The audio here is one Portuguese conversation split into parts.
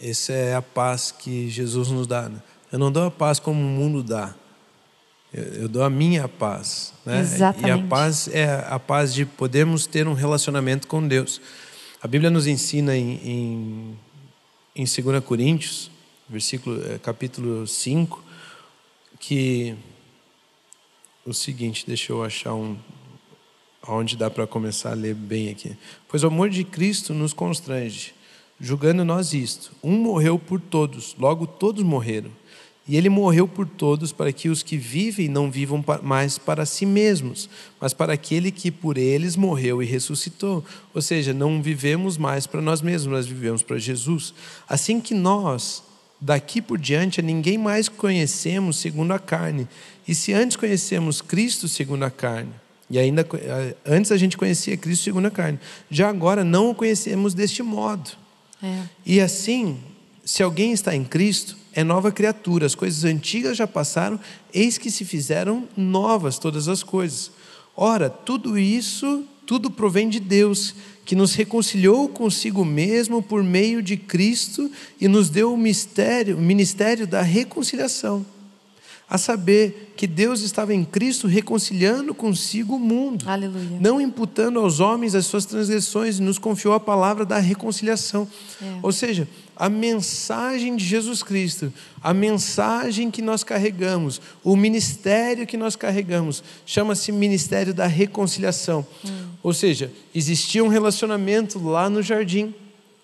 essa é a paz que Jesus nos dá. Né? Eu não dou a paz como o mundo dá. Eu, eu dou a minha paz. Né? Exatamente. E a paz é a paz de podermos ter um relacionamento com Deus. A Bíblia nos ensina em, em, em 2 Coríntios, versículo, eh, capítulo 5, que o seguinte, deixa eu achar um, onde dá para começar a ler bem aqui. Pois o amor de Cristo nos constrange, julgando nós isto: um morreu por todos, logo todos morreram. E ele morreu por todos para que os que vivem não vivam mais para si mesmos, mas para aquele que por eles morreu e ressuscitou. Ou seja, não vivemos mais para nós mesmos, nós vivemos para Jesus. Assim que nós, daqui por diante, a ninguém mais conhecemos segundo a carne. E se antes conhecemos Cristo segundo a carne, e ainda antes a gente conhecia Cristo segundo a carne, já agora não o conhecemos deste modo. É. E assim, se alguém está em Cristo, é nova criatura, as coisas antigas já passaram, eis que se fizeram novas todas as coisas. Ora, tudo isso, tudo provém de Deus, que nos reconciliou consigo mesmo por meio de Cristo e nos deu o mistério, o ministério da reconciliação a saber que Deus estava em Cristo reconciliando consigo o mundo, Aleluia. não imputando aos homens as suas transgressões, e nos confiou a palavra da reconciliação. É. Ou seja, a mensagem de Jesus Cristo, a mensagem que nós carregamos, o ministério que nós carregamos, chama-se ministério da reconciliação. Ou seja, existia um relacionamento lá no jardim,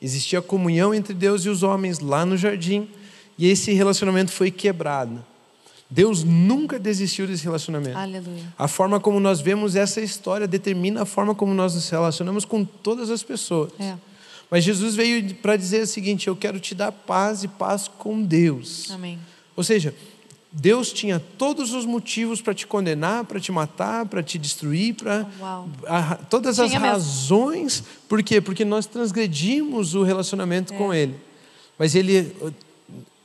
existia comunhão entre Deus e os homens lá no jardim, e esse relacionamento foi quebrado. Deus nunca desistiu desse relacionamento. Aleluia. A forma como nós vemos essa história determina a forma como nós nos relacionamos com todas as pessoas. É. Mas Jesus veio para dizer o seguinte: eu quero te dar paz e paz com Deus. Amém. Ou seja, Deus tinha todos os motivos para te condenar, para te matar, para te destruir, para todas as Tinha mesmo. razões. Por quê? Porque nós transgredimos o relacionamento É. com Ele. Mas Ele,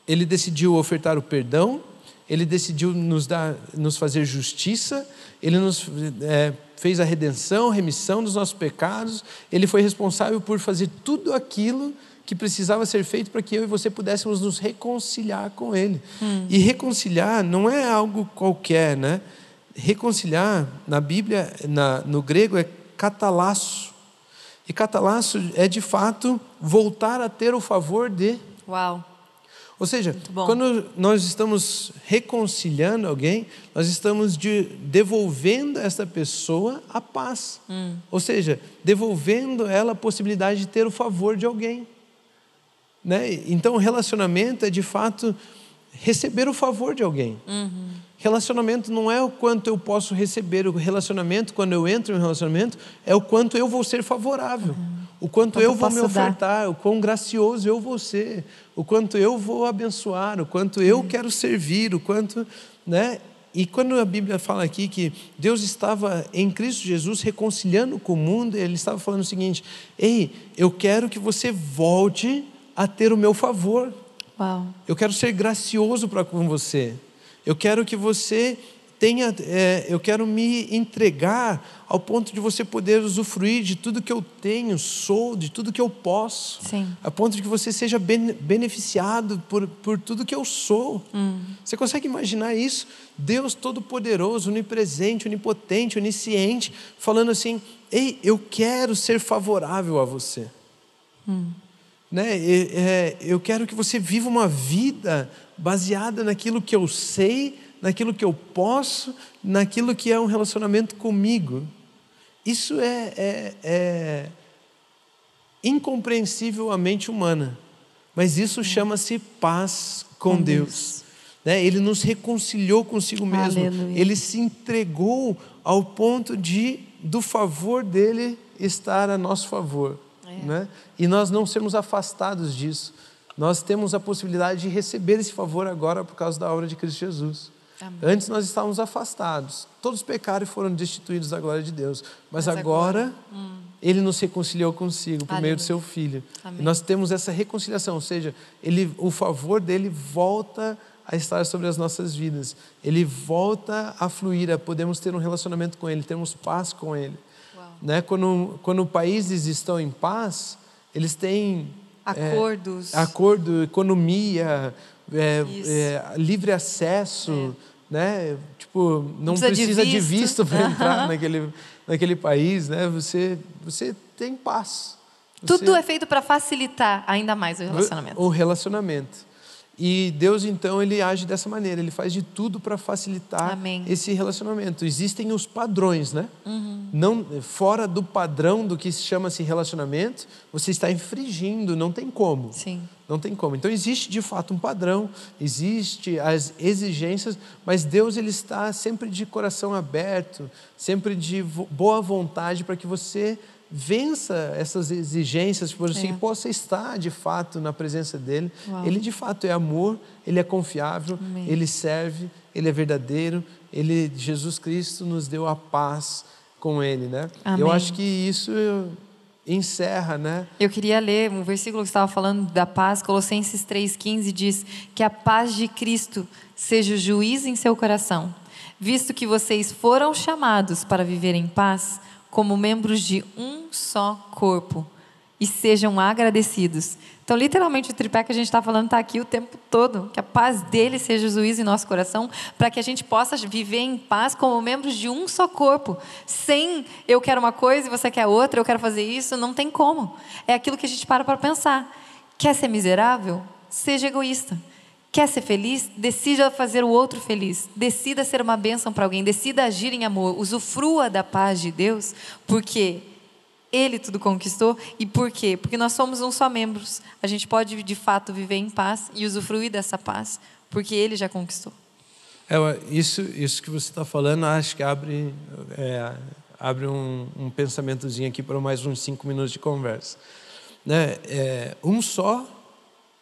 ele decidiu ofertar o perdão, Ele decidiu nos dar, nos fazer justiça, Ele nos é, fez a redenção, remissão dos nossos pecados. Ele foi responsável por fazer tudo aquilo que precisava ser feito para que eu e você pudéssemos nos reconciliar com Ele. E reconciliar não é algo qualquer, né? Reconciliar na Bíblia, na, no grego é catalasso. E catalasso é de fato voltar a ter o favor de. Uau. Ou seja, quando nós estamos reconciliando alguém, nós estamos de- devolvendo a essa pessoa a paz. Ou seja, devolvendo ela a possibilidade de ter o favor de alguém. Né? Então, o relacionamento é de fato receber o favor de alguém. Relacionamento não é o quanto eu posso receber, o relacionamento, quando eu entro em um relacionamento, é o quanto eu vou ser favorável, o quanto eu eu vou me posso dar. ofertar, o quão gracioso eu vou ser, o quanto eu vou abençoar, o quanto eu quero servir, o quanto. Né? E quando a Bíblia fala aqui que Deus estava em Cristo Jesus reconciliando com o mundo, ele estava falando o seguinte: Ei, eu quero que você volte a ter o meu favor. Uau. Eu quero ser gracioso para com você. Eu quero que você tenha, é, eu quero me entregar ao ponto de você poder usufruir de tudo que eu tenho, sou, de tudo que eu posso. Sim. A ponto de que você seja bene- beneficiado por, por tudo que eu sou. Você consegue imaginar isso? Deus Todo-Poderoso, onipresente, onipotente, onisciente, falando assim: Ei, eu quero ser favorável a você. Né? E- é, eu quero que você viva uma vida baseada naquilo que eu sei, naquilo que eu posso, naquilo que é um relacionamento comigo. Isso é, é, é incompreensível à mente humana, mas isso chama-se paz com, Com Deus. Deus. Né? Ele nos reconciliou consigo mesmo. Aleluia. Ele se entregou ao ponto de do favor dele estar a nosso favor, É. né? E nós não sermos afastados disso. nós temos a possibilidade de receber esse favor agora por causa da obra de Cristo Jesus. Amém. Antes nós estávamos afastados, todos pecaram e foram destituídos da glória de Deus. Mas, Mas agora, agora, Ele nos reconciliou consigo por meio do Aleluia. Seu Filho. E nós temos essa reconciliação, ou seja, ele, o favor dele volta a estar sobre as nossas vidas. Ele volta a fluir, a podemos ter um relacionamento com Ele, termos paz com Ele. Uau. Né? Quando, quando países estão em paz, eles têm é, Acordos. acordo, economia, é, é, livre acesso, né? Tipo, não precisa de precisa de visto. visto para entrar naquele, naquele país, né? Você, você tem paz. Tudo Você- é feito para facilitar ainda mais o relacionamento. o relacionamento. E Deus, então, ele age dessa maneira, ele faz de tudo para facilitar Amém. esse relacionamento. Existem os padrões, né? Uhum. Não, fora do padrão do que se chama-se relacionamento, você está infringindo, não tem como. Sim. Não tem como. Então existe de fato um padrão, existe as exigências, mas Deus ele está sempre de coração aberto, sempre de boa vontade para que você vença essas exigências, por assim, É. possa estar de fato na presença dele. Uau. Ele de fato é amor, ele é confiável, Amém. ele serve, ele é verdadeiro, ele Jesus Cristo nos deu a paz com ele, né? Amém. Eu acho que isso encerra, né? Eu queria ler um versículo que estava falando da paz, Colossenses 3,15 diz que a paz de Cristo seja o juiz em seu coração, visto que vocês foram chamados para viver em paz como membros de um só corpo e sejam agradecidos. Então, literalmente, o tripé que a gente está falando está aqui o tempo todo. Que a paz dele seja juiz em nosso coração, para que a gente possa viver em paz como membros de um só corpo. Sem eu quero uma coisa e você quer outra, eu quero fazer isso, não tem como. É aquilo que a gente para para pensar. Quer ser miserável? Seja egoísta. Quer ser feliz? Decida fazer o outro feliz. Decida ser uma bênção para alguém. Decida agir em amor. Usufrua da paz de Deus, porque ele tudo conquistou. E por quê? Porque nós somos um só membros. A gente pode, de fato, viver em paz e usufruir dessa paz, porque ele já conquistou. É, isso, isso que você está falando, acho que abre, é, abre um, um pensamentozinho aqui para mais uns cinco minutos de conversa. Né? É, um só,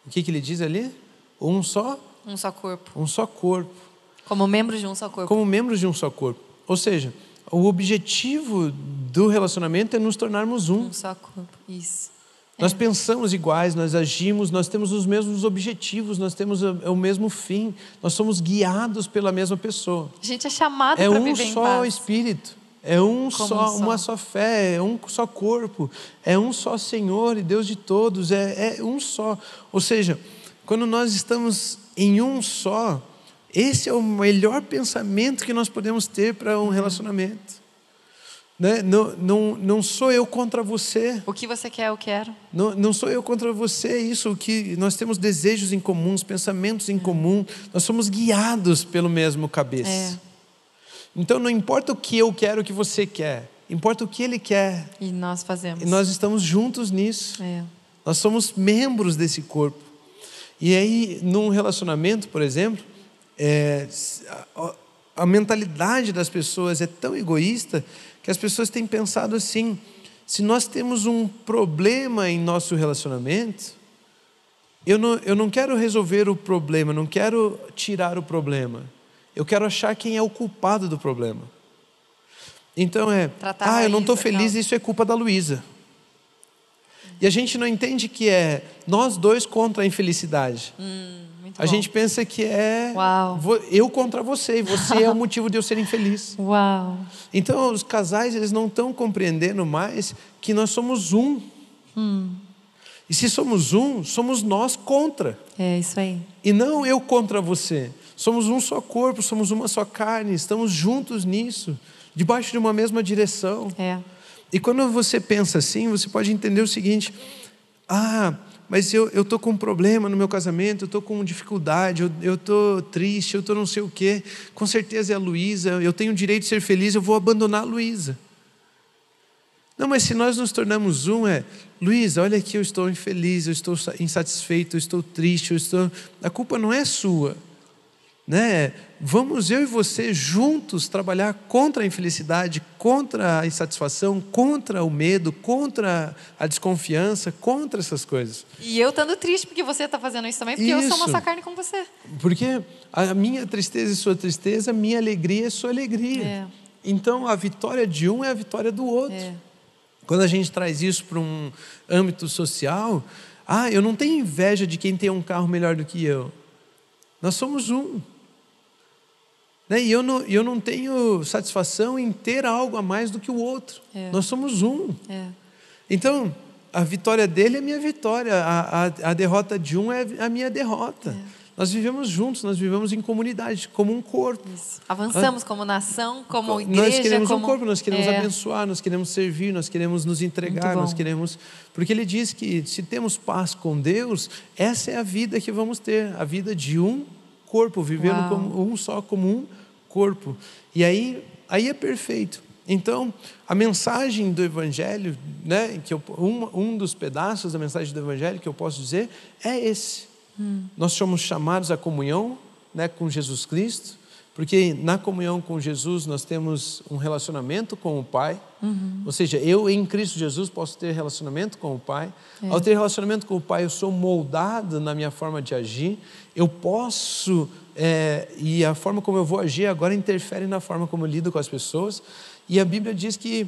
o que, que ele diz ali? Um só, Um só corpo. um só corpo, Como membros de um só corpo. como membros de um só corpo. Ou seja, o objetivo do relacionamento é nos tornarmos um. Um só corpo. Isso. Nós pensamos iguais, nós agimos, nós temos os mesmos objetivos, nós temos o, o mesmo fim, nós somos guiados pela mesma pessoa. A gente é chamado É para um viver em só paz. Espírito, é um Como só, um só. uma só fé, é um só corpo, é um só Senhor e Deus de todos, é, é um só. Ou seja, quando nós estamos em um só, esse é o melhor pensamento que nós podemos ter para Uhum. um relacionamento. Né? Não, não, não sou eu contra você. O que você quer, eu quero. Não, não sou eu contra você, é isso que nós temos desejos em comuns, pensamentos em comum, nós somos guiados pelo mesmo cabeça. É. Então não importa o que eu quero, o que você quer, importa o que ele quer. E nós fazemos. E nós estamos juntos nisso. É. Nós somos membros desse corpo. E aí, num relacionamento, por exemplo, é, a, a mentalidade das pessoas é tão egoísta que as pessoas têm pensado assim: se nós temos um problema em nosso relacionamento, eu não, eu não quero resolver o problema, não quero tirar o problema. Eu quero achar quem é o culpado do problema. Então é, Tratar ah, eu não estou feliz, causa. isso é culpa da Luísa. E a gente não entende que é nós dois contra a infelicidade. Muito A bom. gente pensa que é Uau. eu contra você e você é o motivo de eu ser infeliz. Uau. Então os casais eles não estão compreendendo mais que nós somos um. E se somos um, somos nós contra. É isso aí. E não eu contra você. Somos um só corpo, somos uma só carne, estamos juntos nisso, debaixo de uma mesma direção. É. E quando você pensa assim, você pode entender o seguinte: ah, mas eu estou com um problema no meu casamento, eu estou com dificuldade, eu estou triste, eu estou não sei o quê. Com certeza é a Luísa, eu tenho o direito de ser feliz, eu vou abandonar a Luísa. Não, mas se nós nos tornamos um, é, Luísa, olha aqui, eu estou infeliz, eu estou insatisfeito, eu estou triste, eu estou. A culpa não é sua. Né? Vamos eu e você juntos trabalhar contra a infelicidade, contra a insatisfação, contra o medo, contra a desconfiança, contra essas coisas. E eu estando triste porque você está fazendo isso também, porque eu sou Isso. massa carne com você. Porque a minha tristeza é sua tristeza, a minha alegria é sua alegria. É. Então a vitória de um é a vitória do outro. É. Quando a gente traz isso para um âmbito social, ah, eu não tenho inveja de quem tem um carro melhor do que eu. Nós somos um. Né? E eu não, eu não tenho satisfação em ter algo a mais do que o outro. É. Nós somos um. É. Então, a vitória dele é minha vitória, a, a, a derrota de um é a minha derrota. Nós vivemos juntos, nós vivemos em comunidade, como um corpo. Isso. Avançamos como nação, como nós igreja, queremos como... um corpo, nós queremos É. abençoar, nós queremos servir, nós queremos nos entregar, nós queremos. Porque ele diz que se temos paz com Deus, essa é a vida que vamos ter, a vida de um corpo, vivendo Uau. como um só, como um corpo. E aí, aí é perfeito. Então, a mensagem do Evangelho, né, que eu, um, um dos pedaços da mensagem do Evangelho que eu posso dizer é esse. Nós somos chamados à comunhão né, com Jesus Cristo, porque na comunhão com Jesus nós temos um relacionamento com o Pai. Ou seja, eu em Cristo Jesus posso ter relacionamento com o Pai. Ao ter relacionamento com o Pai, eu sou moldado na minha forma de agir. Eu posso, é, e a forma como eu vou agir agora interfere na forma como eu lido com as pessoas. E a Bíblia diz que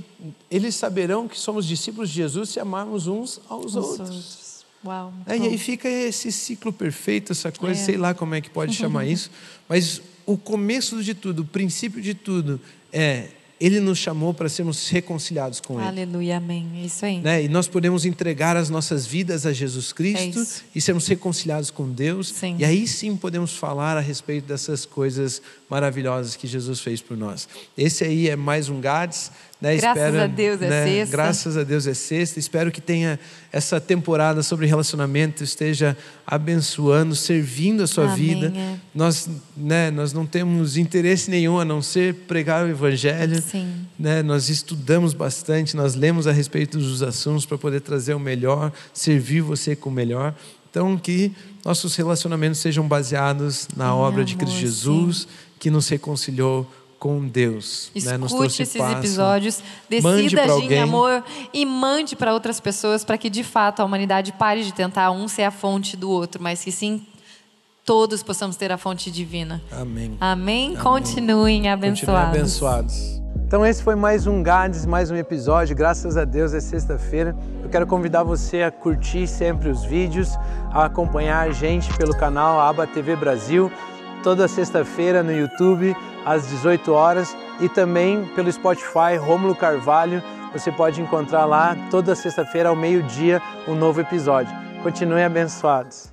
eles saberão que somos discípulos de Jesus se amarmos uns aos Os outros. outros. Uau. É, e aí fica esse ciclo perfeito, essa coisa, É. sei lá como é que pode chamar isso, mas o começo de tudo, o princípio de tudo é ele nos chamou para sermos reconciliados com ele. Aleluia, amém. É isso aí. Né? E nós podemos entregar as nossas vidas a Jesus Cristo É e sermos reconciliados com Deus. Sim. E aí sim podemos falar a respeito dessas coisas maravilhosas que Jesus fez por nós. Esse aí é mais um GADS. Né? Graças a Deus é né? sexta. Graças a Deus é sexta. Espero que tenha essa temporada sobre relacionamento esteja abençoando, servindo a sua Amém, vida. é. Nós, né, nós não temos interesse nenhum a não ser pregar o Evangelho. Sim. Né? Nós estudamos bastante, nós lemos a respeito dos assuntos para poder trazer o melhor, servir você com o melhor. Então, que nossos relacionamentos sejam baseados na Em obra de amor, Cristo Jesus, que nos reconciliou com Deus. né? Nos Escute trouxe esses paz. episódios, Mande decida agir em alguém. amor e mande para outras pessoas para que de fato a humanidade pare de tentar um ser a fonte do outro, mas que sim todos possamos ter a fonte divina. Amém. Amém? Continuem abençoados. Continuem abençoados. Então esse foi mais um Gades, mais um episódio. Graças a Deus é sexta-feira. Eu quero convidar você a curtir sempre os vídeos, a acompanhar a gente pelo canal Aba TV Brasil, toda sexta-feira no YouTube às 18 horas e também pelo Spotify Rômulo Carvalho. Você pode encontrar lá toda sexta-feira ao meio-dia um novo episódio. Continuem abençoados.